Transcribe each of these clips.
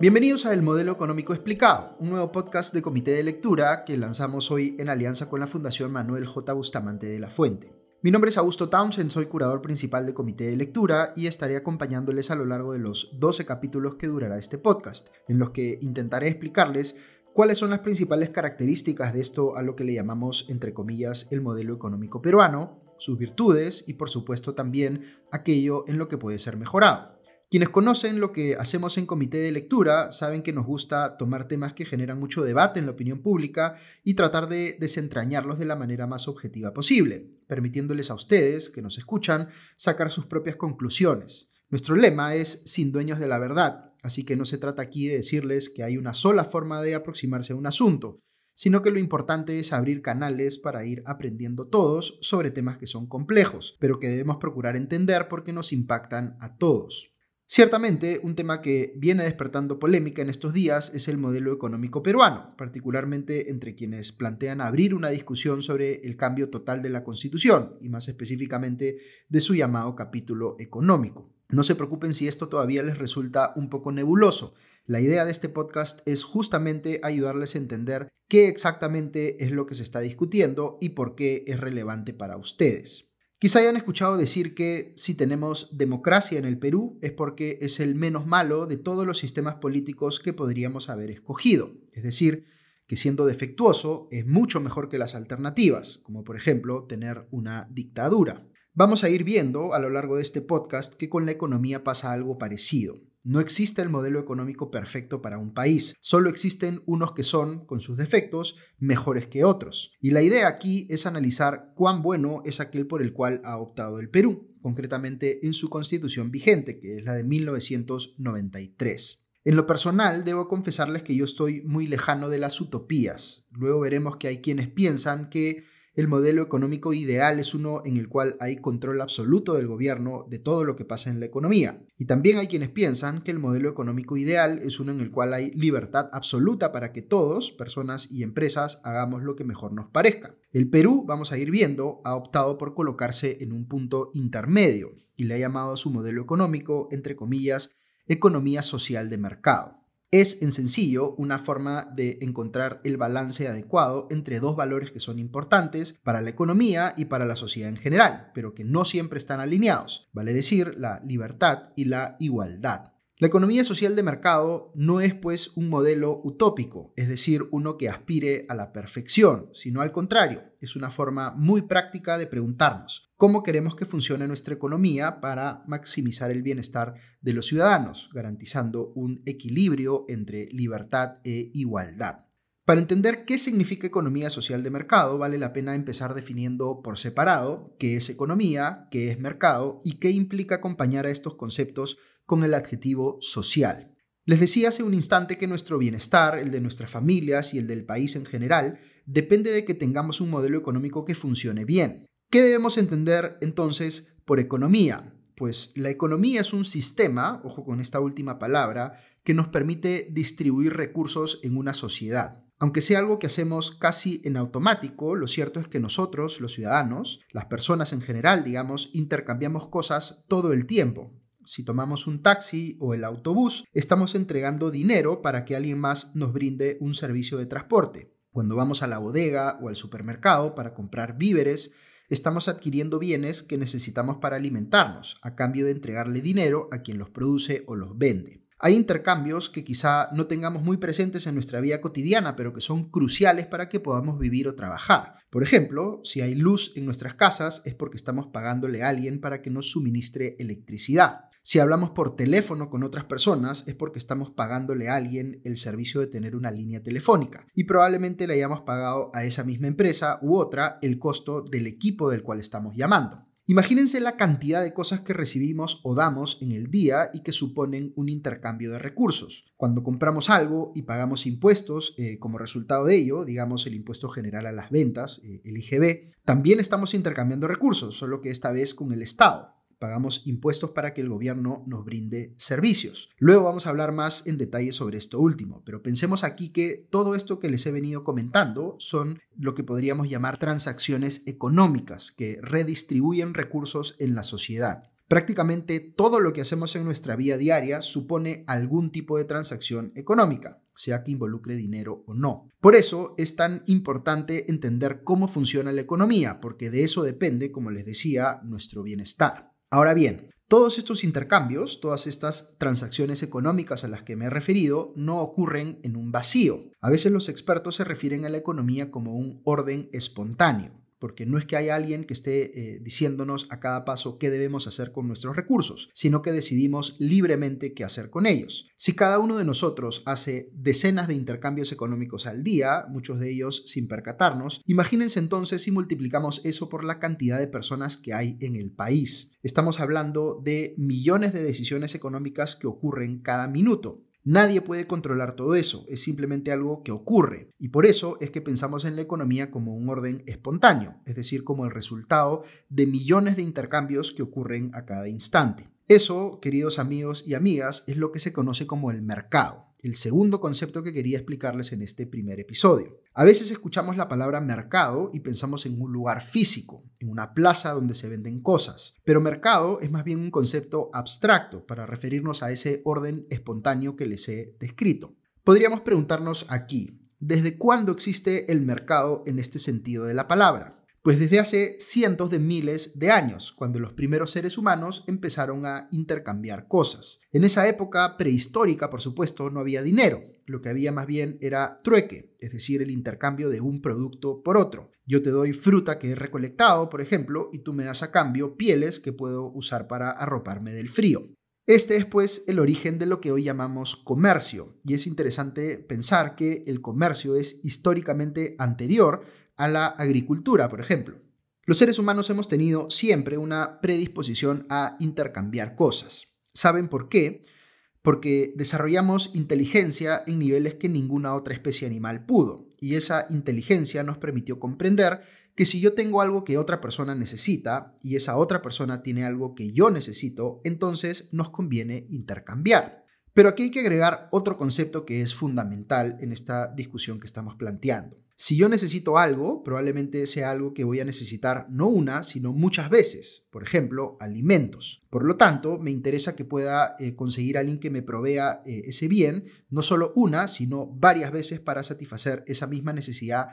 Bienvenidos a El Modelo Económico Explicado, un nuevo podcast de comité de lectura que lanzamos hoy en alianza con la Fundación Manuel J. Bustamante de la Fuente. Mi nombre es Augusto Townsend, soy curador principal de comité de lectura y estaré acompañándoles a lo largo de los 12 capítulos que durará este podcast, en los que intentaré explicarles cuáles son las principales características de esto a lo que le llamamos, entre comillas, el modelo económico peruano, sus virtudes y por supuesto también aquello en lo que puede ser mejorado. Quienes conocen lo que hacemos en comité de lectura saben que nos gusta tomar temas que generan mucho debate en la opinión pública y tratar de desentrañarlos de la manera más objetiva posible, permitiéndoles a ustedes, que nos escuchan, sacar sus propias conclusiones. Nuestro lema es sin dueños de la verdad, así que no se trata aquí de decirles que hay una sola forma de aproximarse a un asunto, sino que lo importante es abrir canales para ir aprendiendo todos sobre temas que son complejos, pero que debemos procurar entender porque nos impactan a todos. Ciertamente, un tema que viene despertando polémica en estos días es el modelo económico peruano, particularmente entre quienes plantean abrir una discusión sobre el cambio total de la Constitución y más específicamente de su llamado capítulo económico. No se preocupen si esto todavía les resulta un poco nebuloso. La idea de este podcast es justamente ayudarles a entender qué exactamente es lo que se está discutiendo y por qué es relevante para ustedes. Quizá hayan escuchado decir que si tenemos democracia en el Perú es porque es el menos malo de todos los sistemas políticos que podríamos haber escogido. Es decir, que siendo defectuoso es mucho mejor que las alternativas, como por ejemplo tener una dictadura. Vamos a ir viendo a lo largo de este podcast que con la economía pasa algo parecido. No existe el modelo económico perfecto para un país, solo existen unos que son, con sus defectos, mejores que otros. Y la idea aquí es analizar cuán bueno es aquel por el cual ha optado el Perú, concretamente en su constitución vigente, que es la de 1993. En lo personal, debo confesarles que yo estoy muy lejano de las utopías. Luego veremos que hay quienes piensan que el modelo económico ideal es uno en el cual hay control absoluto del gobierno de todo lo que pasa en la economía. Y también hay quienes piensan que el modelo económico ideal es uno en el cual hay libertad absoluta para que todos, personas y empresas, hagamos lo que mejor nos parezca. El Perú, vamos a ir viendo, ha optado por colocarse en un punto intermedio y le ha llamado a su modelo económico, entre comillas, economía social de mercado. Es, en sencillo, una forma de encontrar el balance adecuado entre dos valores que son importantes para la economía y para la sociedad en general, pero que no siempre están alineados, vale decir, la libertad y la igualdad. La economía social de mercado no es pues un modelo utópico, es decir, uno que aspire a la perfección, sino al contrario, es una forma muy práctica de preguntarnos cómo queremos que funcione nuestra economía para maximizar el bienestar de los ciudadanos, garantizando un equilibrio entre libertad e igualdad. Para entender qué significa economía social de mercado, vale la pena empezar definiendo por separado qué es economía, qué es mercado y qué implica acompañar a estos conceptos con el adjetivo social. Les decía hace un instante que nuestro bienestar, el de nuestras familias y el del país en general, depende de que tengamos un modelo económico que funcione bien. ¿Qué debemos entender entonces por economía? Pues la economía es un sistema, ojo con esta última palabra, que nos permite distribuir recursos en una sociedad. Aunque sea algo que hacemos casi en automático, lo cierto es que nosotros, los ciudadanos, las personas en general, digamos, intercambiamos cosas todo el tiempo. Si tomamos un taxi o el autobús, estamos entregando dinero para que alguien más nos brinde un servicio de transporte. Cuando vamos a la bodega o al supermercado para comprar víveres, estamos adquiriendo bienes que necesitamos para alimentarnos, a cambio de entregarle dinero a quien los produce o los vende. Hay intercambios que quizá no tengamos muy presentes en nuestra vida cotidiana, pero que son cruciales para que podamos vivir o trabajar. Por ejemplo, si hay luz en nuestras casas es porque estamos pagándole a alguien para que nos suministre electricidad. Si hablamos por teléfono con otras personas es porque estamos pagándole a alguien el servicio de tener una línea telefónica y probablemente le hayamos pagado a esa misma empresa u otra el costo del equipo del cual estamos llamando. Imagínense la cantidad de cosas que recibimos o damos en el día y que suponen un intercambio de recursos. Cuando compramos algo y pagamos impuestos eh, como resultado de ello, digamos el impuesto general a las ventas, eh, el IGB, también estamos intercambiando recursos, solo que esta vez con el Estado pagamos impuestos para que el gobierno nos brinde servicios. Luego vamos a hablar más en detalle sobre esto último, pero pensemos aquí que todo esto que les he venido comentando son lo que podríamos llamar transacciones económicas que redistribuyen recursos en la sociedad. Prácticamente todo lo que hacemos en nuestra vida diaria supone algún tipo de transacción económica, sea que involucre dinero o no. Por eso es tan importante entender cómo funciona la economía, porque de eso depende, como les decía, nuestro bienestar. Ahora bien, todos estos intercambios, todas estas transacciones económicas a las que me he referido, no ocurren en un vacío. A veces los expertos se refieren a la economía como un orden espontáneo porque no es que haya alguien que esté eh, diciéndonos a cada paso qué debemos hacer con nuestros recursos, sino que decidimos libremente qué hacer con ellos. Si cada uno de nosotros hace decenas de intercambios económicos al día, muchos de ellos sin percatarnos, imagínense entonces si multiplicamos eso por la cantidad de personas que hay en el país. Estamos hablando de millones de decisiones económicas que ocurren cada minuto. Nadie puede controlar todo eso, es simplemente algo que ocurre. Y por eso es que pensamos en la economía como un orden espontáneo, es decir, como el resultado de millones de intercambios que ocurren a cada instante. Eso, queridos amigos y amigas, es lo que se conoce como el mercado el segundo concepto que quería explicarles en este primer episodio. A veces escuchamos la palabra mercado y pensamos en un lugar físico, en una plaza donde se venden cosas, pero mercado es más bien un concepto abstracto para referirnos a ese orden espontáneo que les he descrito. Podríamos preguntarnos aquí, ¿desde cuándo existe el mercado en este sentido de la palabra? Pues desde hace cientos de miles de años, cuando los primeros seres humanos empezaron a intercambiar cosas. En esa época prehistórica, por supuesto, no había dinero. Lo que había más bien era trueque, es decir, el intercambio de un producto por otro. Yo te doy fruta que he recolectado, por ejemplo, y tú me das a cambio pieles que puedo usar para arroparme del frío. Este es pues el origen de lo que hoy llamamos comercio, y es interesante pensar que el comercio es históricamente anterior a la agricultura, por ejemplo. Los seres humanos hemos tenido siempre una predisposición a intercambiar cosas. ¿Saben por qué? Porque desarrollamos inteligencia en niveles que ninguna otra especie animal pudo, y esa inteligencia nos permitió comprender que si yo tengo algo que otra persona necesita y esa otra persona tiene algo que yo necesito, entonces nos conviene intercambiar. Pero aquí hay que agregar otro concepto que es fundamental en esta discusión que estamos planteando. Si yo necesito algo, probablemente sea algo que voy a necesitar no una, sino muchas veces. Por ejemplo, alimentos. Por lo tanto, me interesa que pueda eh, conseguir alguien que me provea eh, ese bien, no solo una, sino varias veces para satisfacer esa misma necesidad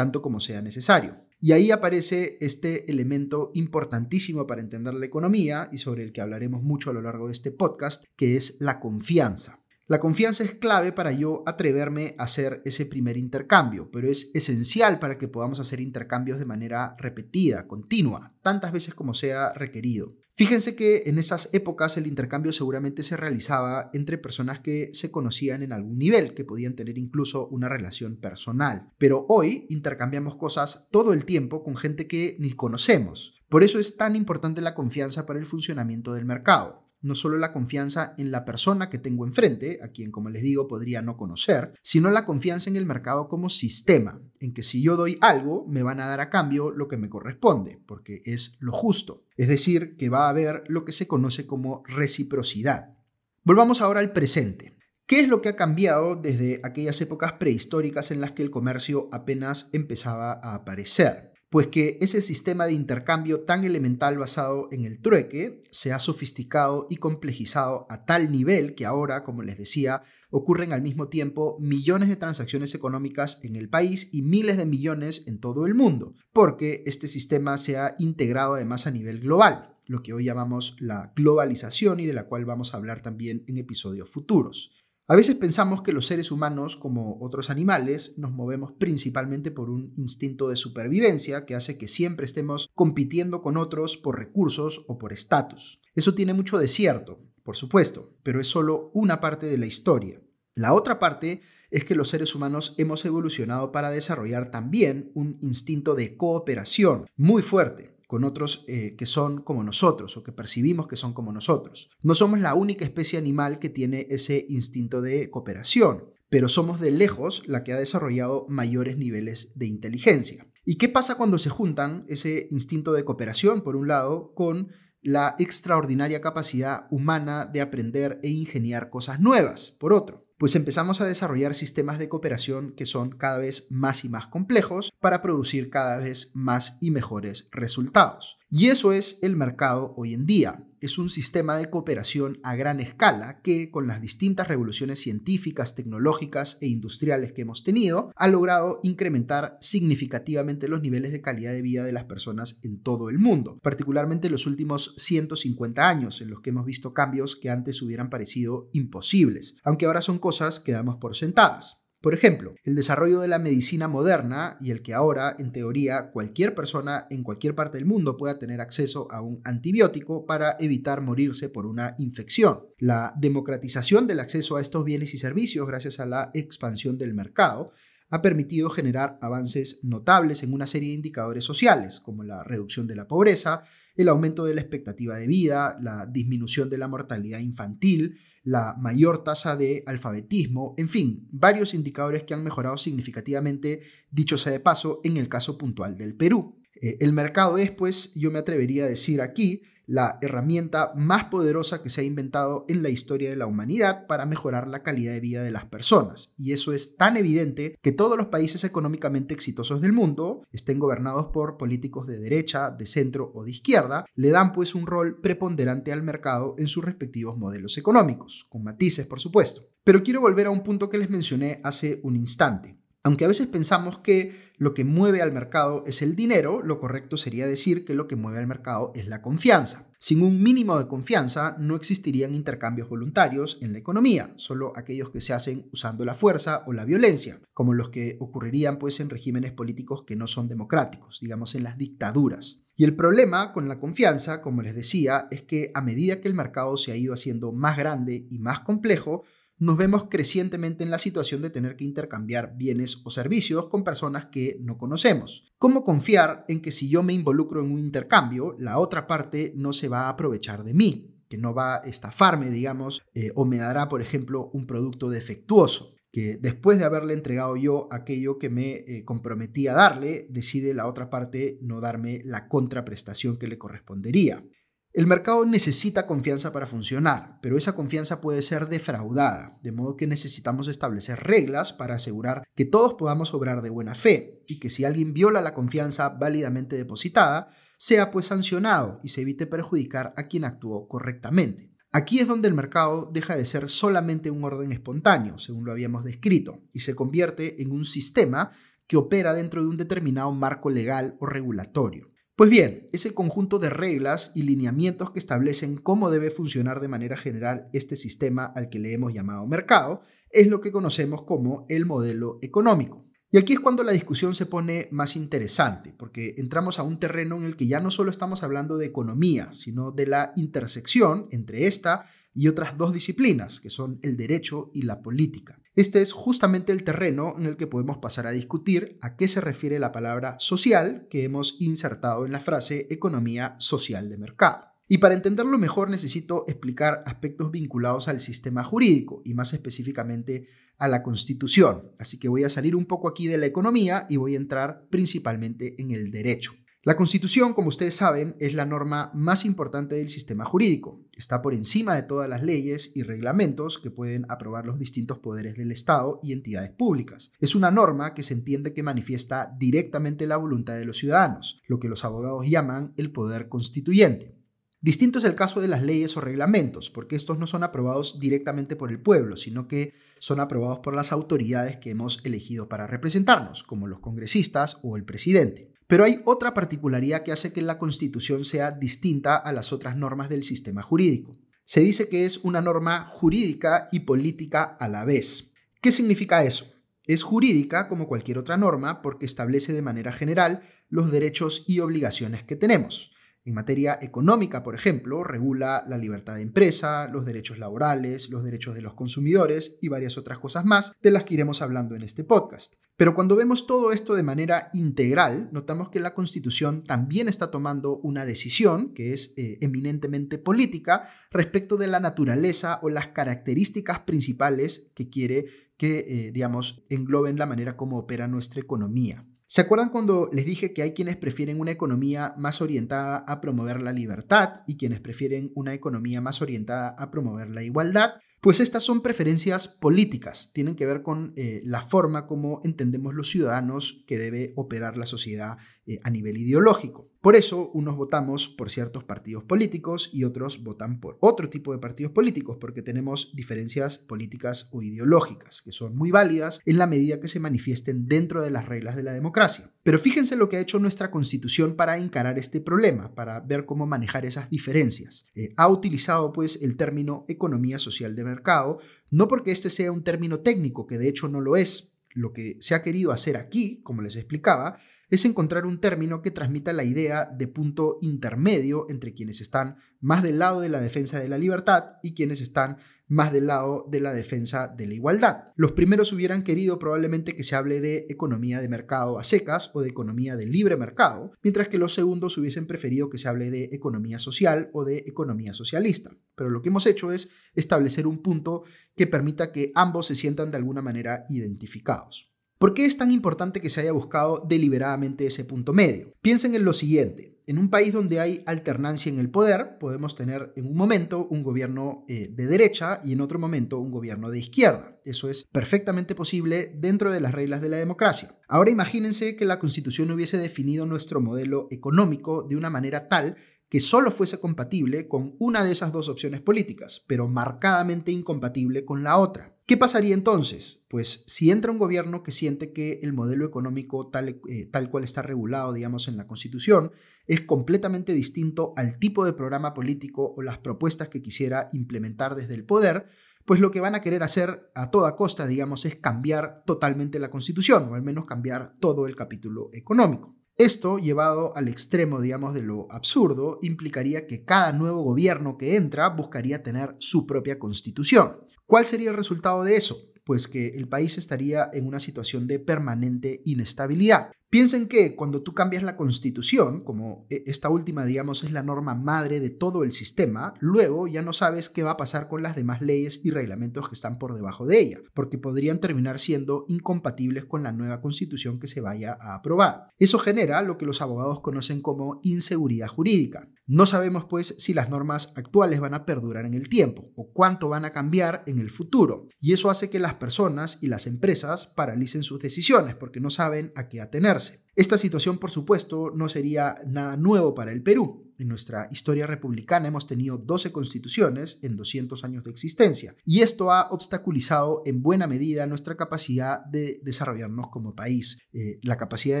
tanto como sea necesario. Y ahí aparece este elemento importantísimo para entender la economía y sobre el que hablaremos mucho a lo largo de este podcast, que es la confianza. La confianza es clave para yo atreverme a hacer ese primer intercambio, pero es esencial para que podamos hacer intercambios de manera repetida, continua, tantas veces como sea requerido. Fíjense que en esas épocas el intercambio seguramente se realizaba entre personas que se conocían en algún nivel, que podían tener incluso una relación personal. Pero hoy intercambiamos cosas todo el tiempo con gente que ni conocemos. Por eso es tan importante la confianza para el funcionamiento del mercado no solo la confianza en la persona que tengo enfrente, a quien como les digo podría no conocer, sino la confianza en el mercado como sistema, en que si yo doy algo, me van a dar a cambio lo que me corresponde, porque es lo justo. Es decir, que va a haber lo que se conoce como reciprocidad. Volvamos ahora al presente. ¿Qué es lo que ha cambiado desde aquellas épocas prehistóricas en las que el comercio apenas empezaba a aparecer? Pues que ese sistema de intercambio tan elemental basado en el trueque se ha sofisticado y complejizado a tal nivel que ahora, como les decía, ocurren al mismo tiempo millones de transacciones económicas en el país y miles de millones en todo el mundo, porque este sistema se ha integrado además a nivel global, lo que hoy llamamos la globalización y de la cual vamos a hablar también en episodios futuros. A veces pensamos que los seres humanos, como otros animales, nos movemos principalmente por un instinto de supervivencia que hace que siempre estemos compitiendo con otros por recursos o por estatus. Eso tiene mucho de cierto, por supuesto, pero es solo una parte de la historia. La otra parte es que los seres humanos hemos evolucionado para desarrollar también un instinto de cooperación muy fuerte con otros eh, que son como nosotros o que percibimos que son como nosotros. No somos la única especie animal que tiene ese instinto de cooperación, pero somos de lejos la que ha desarrollado mayores niveles de inteligencia. ¿Y qué pasa cuando se juntan ese instinto de cooperación, por un lado, con la extraordinaria capacidad humana de aprender e ingeniar cosas nuevas, por otro? Pues empezamos a desarrollar sistemas de cooperación que son cada vez más y más complejos para producir cada vez más y mejores resultados. Y eso es el mercado hoy en día. Es un sistema de cooperación a gran escala que, con las distintas revoluciones científicas, tecnológicas e industriales que hemos tenido, ha logrado incrementar significativamente los niveles de calidad de vida de las personas en todo el mundo, particularmente en los últimos 150 años, en los que hemos visto cambios que antes hubieran parecido imposibles, aunque ahora son cosas que damos por sentadas. Por ejemplo, el desarrollo de la medicina moderna y el que ahora, en teoría, cualquier persona en cualquier parte del mundo pueda tener acceso a un antibiótico para evitar morirse por una infección. La democratización del acceso a estos bienes y servicios gracias a la expansión del mercado ha permitido generar avances notables en una serie de indicadores sociales, como la reducción de la pobreza, el aumento de la expectativa de vida, la disminución de la mortalidad infantil, la mayor tasa de alfabetismo, en fin, varios indicadores que han mejorado significativamente, dicho sea de paso, en el caso puntual del Perú. Eh, el mercado es, pues, yo me atrevería a decir aquí, la herramienta más poderosa que se ha inventado en la historia de la humanidad para mejorar la calidad de vida de las personas. Y eso es tan evidente que todos los países económicamente exitosos del mundo, estén gobernados por políticos de derecha, de centro o de izquierda, le dan pues un rol preponderante al mercado en sus respectivos modelos económicos, con matices por supuesto. Pero quiero volver a un punto que les mencioné hace un instante. Aunque a veces pensamos que lo que mueve al mercado es el dinero, lo correcto sería decir que lo que mueve al mercado es la confianza. Sin un mínimo de confianza no existirían intercambios voluntarios en la economía, solo aquellos que se hacen usando la fuerza o la violencia, como los que ocurrirían pues en regímenes políticos que no son democráticos, digamos en las dictaduras. Y el problema con la confianza, como les decía, es que a medida que el mercado se ha ido haciendo más grande y más complejo, nos vemos crecientemente en la situación de tener que intercambiar bienes o servicios con personas que no conocemos. ¿Cómo confiar en que si yo me involucro en un intercambio, la otra parte no se va a aprovechar de mí? que no va a estafarme, digamos, eh, o me dará, por ejemplo, un producto defectuoso que después de haberle entregado yo aquello que me eh, comprometí a darle, decide la otra parte no darme la contraprestación que le correspondería. El mercado necesita confianza para funcionar, pero esa confianza puede ser defraudada, de modo que necesitamos establecer reglas para asegurar que todos podamos obrar de buena fe y que si alguien viola la confianza válidamente depositada, sea pues sancionado y se evite perjudicar a quien actuó correctamente. Aquí es donde el mercado deja de ser solamente un orden espontáneo, según lo habíamos descrito, y se convierte en un sistema que opera dentro de un determinado marco legal o regulatorio. Pues bien, ese conjunto de reglas y lineamientos que establecen cómo debe funcionar de manera general este sistema al que le hemos llamado mercado es lo que conocemos como el modelo económico. Y aquí es cuando la discusión se pone más interesante, porque entramos a un terreno en el que ya no solo estamos hablando de economía, sino de la intersección entre esta y otras dos disciplinas, que son el derecho y la política. Este es justamente el terreno en el que podemos pasar a discutir a qué se refiere la palabra social que hemos insertado en la frase economía social de mercado. Y para entenderlo mejor necesito explicar aspectos vinculados al sistema jurídico y más específicamente a la constitución. Así que voy a salir un poco aquí de la economía y voy a entrar principalmente en el derecho. La Constitución, como ustedes saben, es la norma más importante del sistema jurídico. Está por encima de todas las leyes y reglamentos que pueden aprobar los distintos poderes del Estado y entidades públicas. Es una norma que se entiende que manifiesta directamente la voluntad de los ciudadanos, lo que los abogados llaman el poder constituyente. Distinto es el caso de las leyes o reglamentos, porque estos no son aprobados directamente por el pueblo, sino que son aprobados por las autoridades que hemos elegido para representarnos, como los congresistas o el presidente. Pero hay otra particularidad que hace que la Constitución sea distinta a las otras normas del sistema jurídico. Se dice que es una norma jurídica y política a la vez. ¿Qué significa eso? Es jurídica como cualquier otra norma porque establece de manera general los derechos y obligaciones que tenemos. En materia económica, por ejemplo, regula la libertad de empresa, los derechos laborales, los derechos de los consumidores y varias otras cosas más de las que iremos hablando en este podcast. Pero cuando vemos todo esto de manera integral, notamos que la Constitución también está tomando una decisión, que es eh, eminentemente política, respecto de la naturaleza o las características principales que quiere que, eh, digamos, engloben la manera como opera nuestra economía. ¿Se acuerdan cuando les dije que hay quienes prefieren una economía más orientada a promover la libertad y quienes prefieren una economía más orientada a promover la igualdad? Pues estas son preferencias políticas, tienen que ver con eh, la forma como entendemos los ciudadanos que debe operar la sociedad eh, a nivel ideológico. Por eso unos votamos por ciertos partidos políticos y otros votan por otro tipo de partidos políticos, porque tenemos diferencias políticas o ideológicas, que son muy válidas en la medida que se manifiesten dentro de las reglas de la democracia. Pero fíjense lo que ha hecho nuestra constitución para encarar este problema, para ver cómo manejar esas diferencias. Eh, ha utilizado pues el término economía social de mercado, no porque este sea un término técnico, que de hecho no lo es. Lo que se ha querido hacer aquí, como les explicaba, es encontrar un término que transmita la idea de punto intermedio entre quienes están más del lado de la defensa de la libertad y quienes están más del lado de la defensa de la igualdad. Los primeros hubieran querido probablemente que se hable de economía de mercado a secas o de economía de libre mercado, mientras que los segundos hubiesen preferido que se hable de economía social o de economía socialista. Pero lo que hemos hecho es establecer un punto que permita que ambos se sientan de alguna manera identificados. ¿Por qué es tan importante que se haya buscado deliberadamente ese punto medio? Piensen en lo siguiente. En un país donde hay alternancia en el poder, podemos tener en un momento un gobierno eh, de derecha y en otro momento un gobierno de izquierda. Eso es perfectamente posible dentro de las reglas de la democracia. Ahora imagínense que la Constitución hubiese definido nuestro modelo económico de una manera tal que solo fuese compatible con una de esas dos opciones políticas, pero marcadamente incompatible con la otra. ¿Qué pasaría entonces? Pues si entra un gobierno que siente que el modelo económico tal, eh, tal, cual está regulado, digamos, en la Constitución, es completamente distinto al tipo de programa político o las propuestas que quisiera implementar desde el poder, pues lo que van a querer hacer a toda costa, digamos, es cambiar totalmente la Constitución, o al menos cambiar todo el capítulo económico. Esto, llevado al extremo, digamos, de lo absurdo, implicaría que cada nuevo gobierno que entra buscaría tener su propia constitución. ¿Cuál sería el resultado de eso? Pues que el país estaría en una situación de permanente inestabilidad. Piensen que cuando tú cambias la constitución, como e, esta última, digamos, es la norma madre de todo el sistema, luego ya no sabes qué va a pasar con las demás leyes y reglamentos que están por debajo de ella, porque podrían terminar siendo incompatibles con la nueva constitución que se vaya a aprobar. Eso genera lo que los abogados conocen como inseguridad jurídica. No sabemos pues si las normas actuales van a perdurar en el tiempo o cuánto van a cambiar en el futuro. Y eso hace que las personas y las empresas paralicen sus decisiones porque no saben a qué atenerse. Esta situación, por supuesto, no sería nada nuevo para el Perú. En nuestra historia republicana hemos tenido 12 constituciones en 200 años de existencia y esto ha obstaculizado en buena medida nuestra capacidad de desarrollarnos como país. Eh, la capacidad de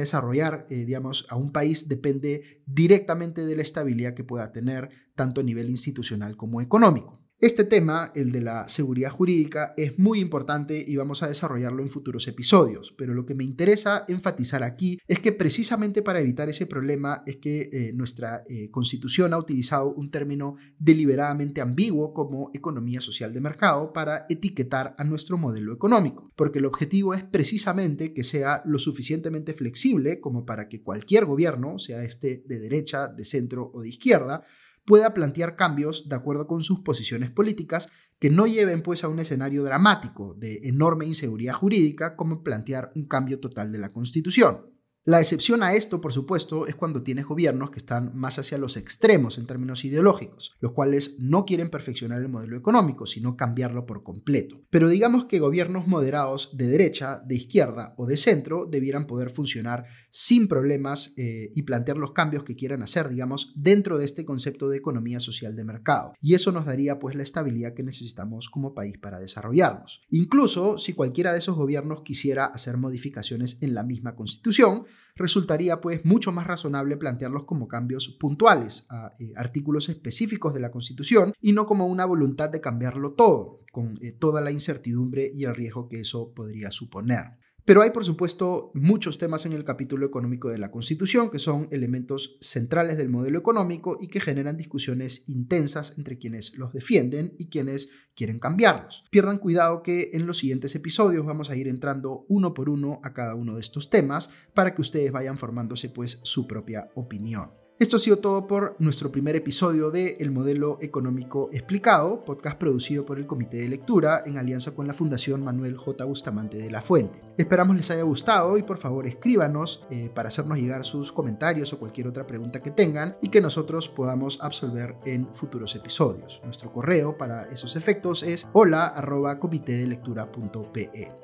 desarrollar, eh, digamos, a un país depende directamente de la estabilidad que pueda tener tanto a nivel institucional como económico. Este tema, el de la seguridad jurídica, es muy importante y vamos a desarrollarlo en futuros episodios, pero lo que me interesa enfatizar aquí es que precisamente para evitar ese problema es que eh, nuestra eh, constitución ha utilizado un término deliberadamente ambiguo como economía social de mercado para etiquetar a nuestro modelo económico, porque el objetivo es precisamente que sea lo suficientemente flexible como para que cualquier gobierno, sea este de derecha, de centro o de izquierda, pueda plantear cambios de acuerdo con sus posiciones políticas que no lleven pues a un escenario dramático de enorme inseguridad jurídica como plantear un cambio total de la Constitución. La excepción a esto, por supuesto, es cuando tienes gobiernos que están más hacia los extremos en términos ideológicos, los cuales no quieren perfeccionar el modelo económico, sino cambiarlo por completo. Pero digamos que gobiernos moderados de derecha, de izquierda o de centro debieran poder funcionar sin problemas eh, y plantear los cambios que quieran hacer, digamos, dentro de este concepto de economía social de mercado. Y eso nos daría pues la estabilidad que necesitamos como país para desarrollarnos. Incluso si cualquiera de esos gobiernos quisiera hacer modificaciones en la misma constitución, resultaría pues mucho más razonable plantearlos como cambios puntuales a eh, artículos específicos de la Constitución y no como una voluntad de cambiarlo todo, con eh, toda la incertidumbre y el riesgo que eso podría suponer. Pero hay, por supuesto, muchos temas en el capítulo económico de la Constitución que son elementos centrales del modelo económico y que generan discusiones intensas entre quienes los defienden y quienes quieren cambiarlos. Pierdan cuidado que en los siguientes episodios vamos a ir entrando uno por uno a cada uno de estos temas para que ustedes vayan formándose pues su propia opinión. Esto ha sido todo por nuestro primer episodio de El Modelo Económico Explicado, podcast producido por el Comité de Lectura en alianza con la Fundación Manuel J. Bustamante de la Fuente. Esperamos les haya gustado y por favor escríbanos eh, para hacernos llegar sus comentarios o cualquier otra pregunta que tengan y que nosotros podamos absolver en futuros episodios. Nuestro correo para esos efectos es hola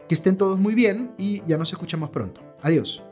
Que estén todos muy bien y ya nos escuchamos pronto. Adiós.